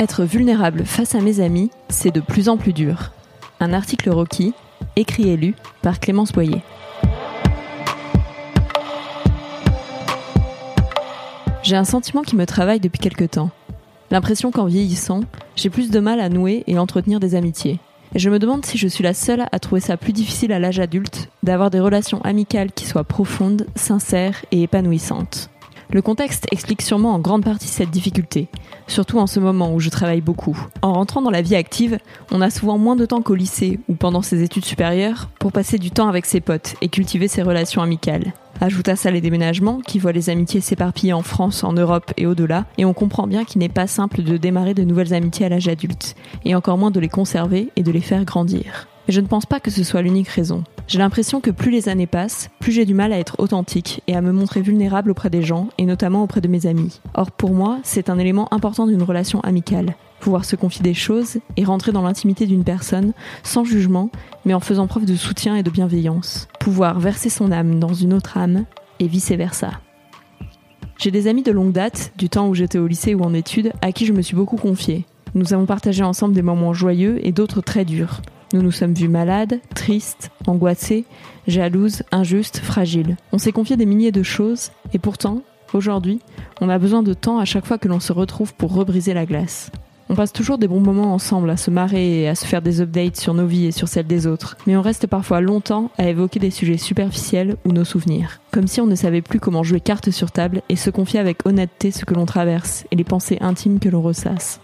Être vulnérable face à mes amis, c'est de plus en plus dur. Un article Rocky, écrit et lu par Clémence Boyer. J'ai un sentiment qui me travaille depuis quelque temps. L'impression qu'en vieillissant, j'ai plus de mal à nouer et entretenir des amitiés. Et je me demande si je suis la seule à trouver ça plus difficile à l'âge adulte d'avoir des relations amicales qui soient profondes, sincères et épanouissantes. Le contexte explique sûrement en grande partie cette difficulté, surtout en ce moment où je travaille beaucoup. En rentrant dans la vie active, on a souvent moins de temps qu'au lycée ou pendant ses études supérieures pour passer du temps avec ses potes et cultiver ses relations amicales. Ajoute à ça les déménagements qui voient les amitiés s'éparpiller en France, en Europe et au-delà, et on comprend bien qu'il n'est pas simple de démarrer de nouvelles amitiés à l'âge adulte, et encore moins de les conserver et de les faire grandir. Mais je ne pense pas que ce soit l'unique raison. J'ai l'impression que plus les années passent, plus j'ai du mal à être authentique et à me montrer vulnérable auprès des gens, et notamment auprès de mes amis. Or pour moi, c'est un élément important d'une relation amicale. Pouvoir se confier des choses et rentrer dans l'intimité d'une personne sans jugement, mais en faisant preuve de soutien et de bienveillance. Pouvoir verser son âme dans une autre âme, et vice-versa. J'ai des amis de longue date, du temps où j'étais au lycée ou en études, à qui je me suis beaucoup confiée. Nous avons partagé ensemble des moments joyeux et d'autres très durs. Nous nous sommes vus malades, tristes, angoissés, jalouses, injustes, fragiles. On s'est confié des milliers de choses, et pourtant, aujourd'hui, on a besoin de temps à chaque fois que l'on se retrouve pour rebriser la glace. On passe toujours des bons moments ensemble à se marrer et à se faire des updates sur nos vies et sur celles des autres, mais on reste parfois longtemps à évoquer des sujets superficiels ou nos souvenirs, comme si on ne savait plus comment jouer carte sur table et se confier avec honnêteté ce que l'on traverse et les pensées intimes que l'on ressasse.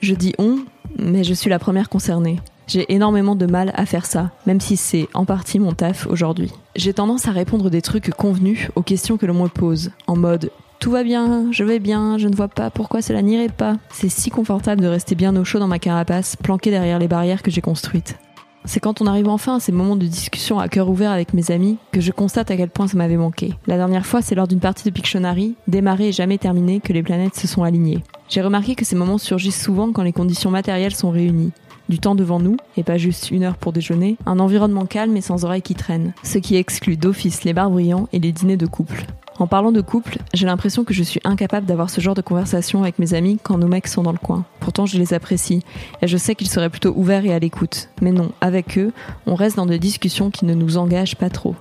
Je dis on, mais je suis la première concernée. J'ai énormément de mal à faire ça, même si c'est en partie mon taf aujourd'hui. J'ai tendance à répondre des trucs convenus aux questions que l'on me pose, en mode tout va bien, je vais bien, je ne vois pas pourquoi cela n'irait pas. C'est si confortable de rester bien au chaud dans ma carapace, planqué derrière les barrières que j'ai construites. C'est quand on arrive enfin à ces moments de discussion à cœur ouvert avec mes amis que je constate à quel point ça m'avait manqué. La dernière fois, c'est lors d'une partie de Pictionary, démarrée et jamais terminée, que les planètes se sont alignées. J'ai remarqué que ces moments surgissent souvent quand les conditions matérielles sont réunies du temps devant nous, et pas juste une heure pour déjeuner, un environnement calme et sans oreilles qui traînent, ce qui exclut d'office les bars brillants et les dîners de couple. En parlant de couple, j'ai l'impression que je suis incapable d'avoir ce genre de conversation avec mes amis quand nos mecs sont dans le coin. Pourtant, je les apprécie et je sais qu'ils seraient plutôt ouverts et à l'écoute. Mais non, avec eux, on reste dans des discussions qui ne nous engagent pas trop.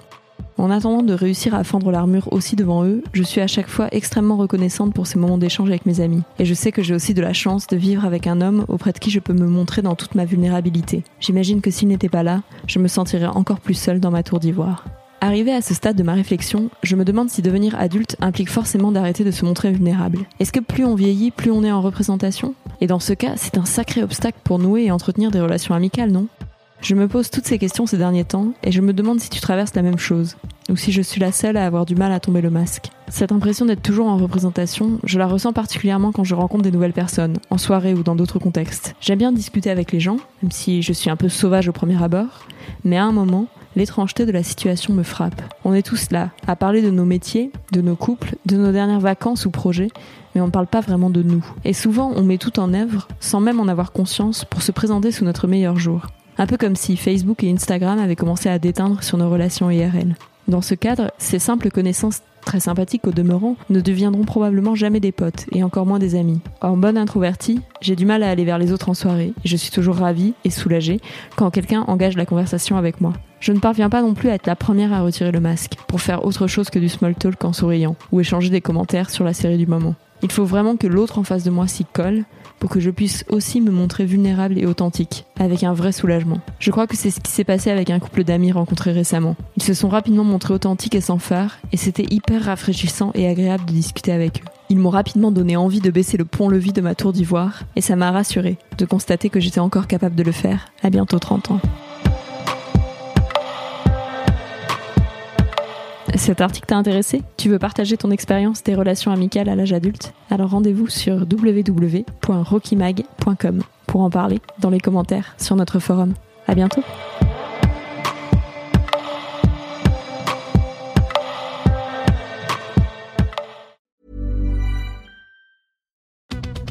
En attendant de réussir à fendre l'armure aussi devant eux, je suis à chaque fois extrêmement reconnaissante pour ces moments d'échange avec mes amis. Et je sais que j'ai aussi de la chance de vivre avec un homme auprès de qui je peux me montrer dans toute ma vulnérabilité. J'imagine que s'il n'était pas là, je me sentirais encore plus seule dans ma tour d'ivoire. Arrivé à ce stade de ma réflexion, je me demande si devenir adulte implique forcément d'arrêter de se montrer vulnérable. Est-ce que plus on vieillit, plus on est en représentation? Et dans ce cas, c'est un sacré obstacle pour nouer et entretenir des relations amicales, non? Je me pose toutes ces questions ces derniers temps et je me demande si tu traverses la même chose, ou si je suis la seule à avoir du mal à tomber le masque. Cette impression d'être toujours en représentation, je la ressens particulièrement quand je rencontre des nouvelles personnes, en soirée ou dans d'autres contextes. J'aime bien discuter avec les gens, même si je suis un peu sauvage au premier abord, mais à un moment, l'étrangeté de la situation me frappe. On est tous là, à parler de nos métiers, de nos couples, de nos dernières vacances ou projets, mais on ne parle pas vraiment de nous. Et souvent, on met tout en œuvre, sans même en avoir conscience, pour se présenter sous notre meilleur jour. Un peu comme si Facebook et Instagram avaient commencé à déteindre sur nos relations IRL. Dans ce cadre, ces simples connaissances très sympathiques au demeurant ne deviendront probablement jamais des potes et encore moins des amis. En bonne introvertie, j'ai du mal à aller vers les autres en soirée et je suis toujours ravie et soulagée quand quelqu'un engage la conversation avec moi. Je ne parviens pas non plus à être la première à retirer le masque pour faire autre chose que du small talk en souriant ou échanger des commentaires sur la série du moment. Il faut vraiment que l'autre en face de moi s'y colle pour que je puisse aussi me montrer vulnérable et authentique, avec un vrai soulagement. Je crois que c'est ce qui s'est passé avec un couple d'amis rencontrés récemment. Ils se sont rapidement montrés authentiques et sans phare, et c'était hyper rafraîchissant et agréable de discuter avec eux. Ils m'ont rapidement donné envie de baisser le pont-levis de ma tour d'ivoire, et ça m'a rassuré de constater que j'étais encore capable de le faire à bientôt 30 ans. Cet article t'a intéressé? Tu veux partager ton expérience des relations amicales à l'âge adulte? Alors rendez-vous sur www.rockymag.com pour en parler dans les commentaires sur notre forum. À bientôt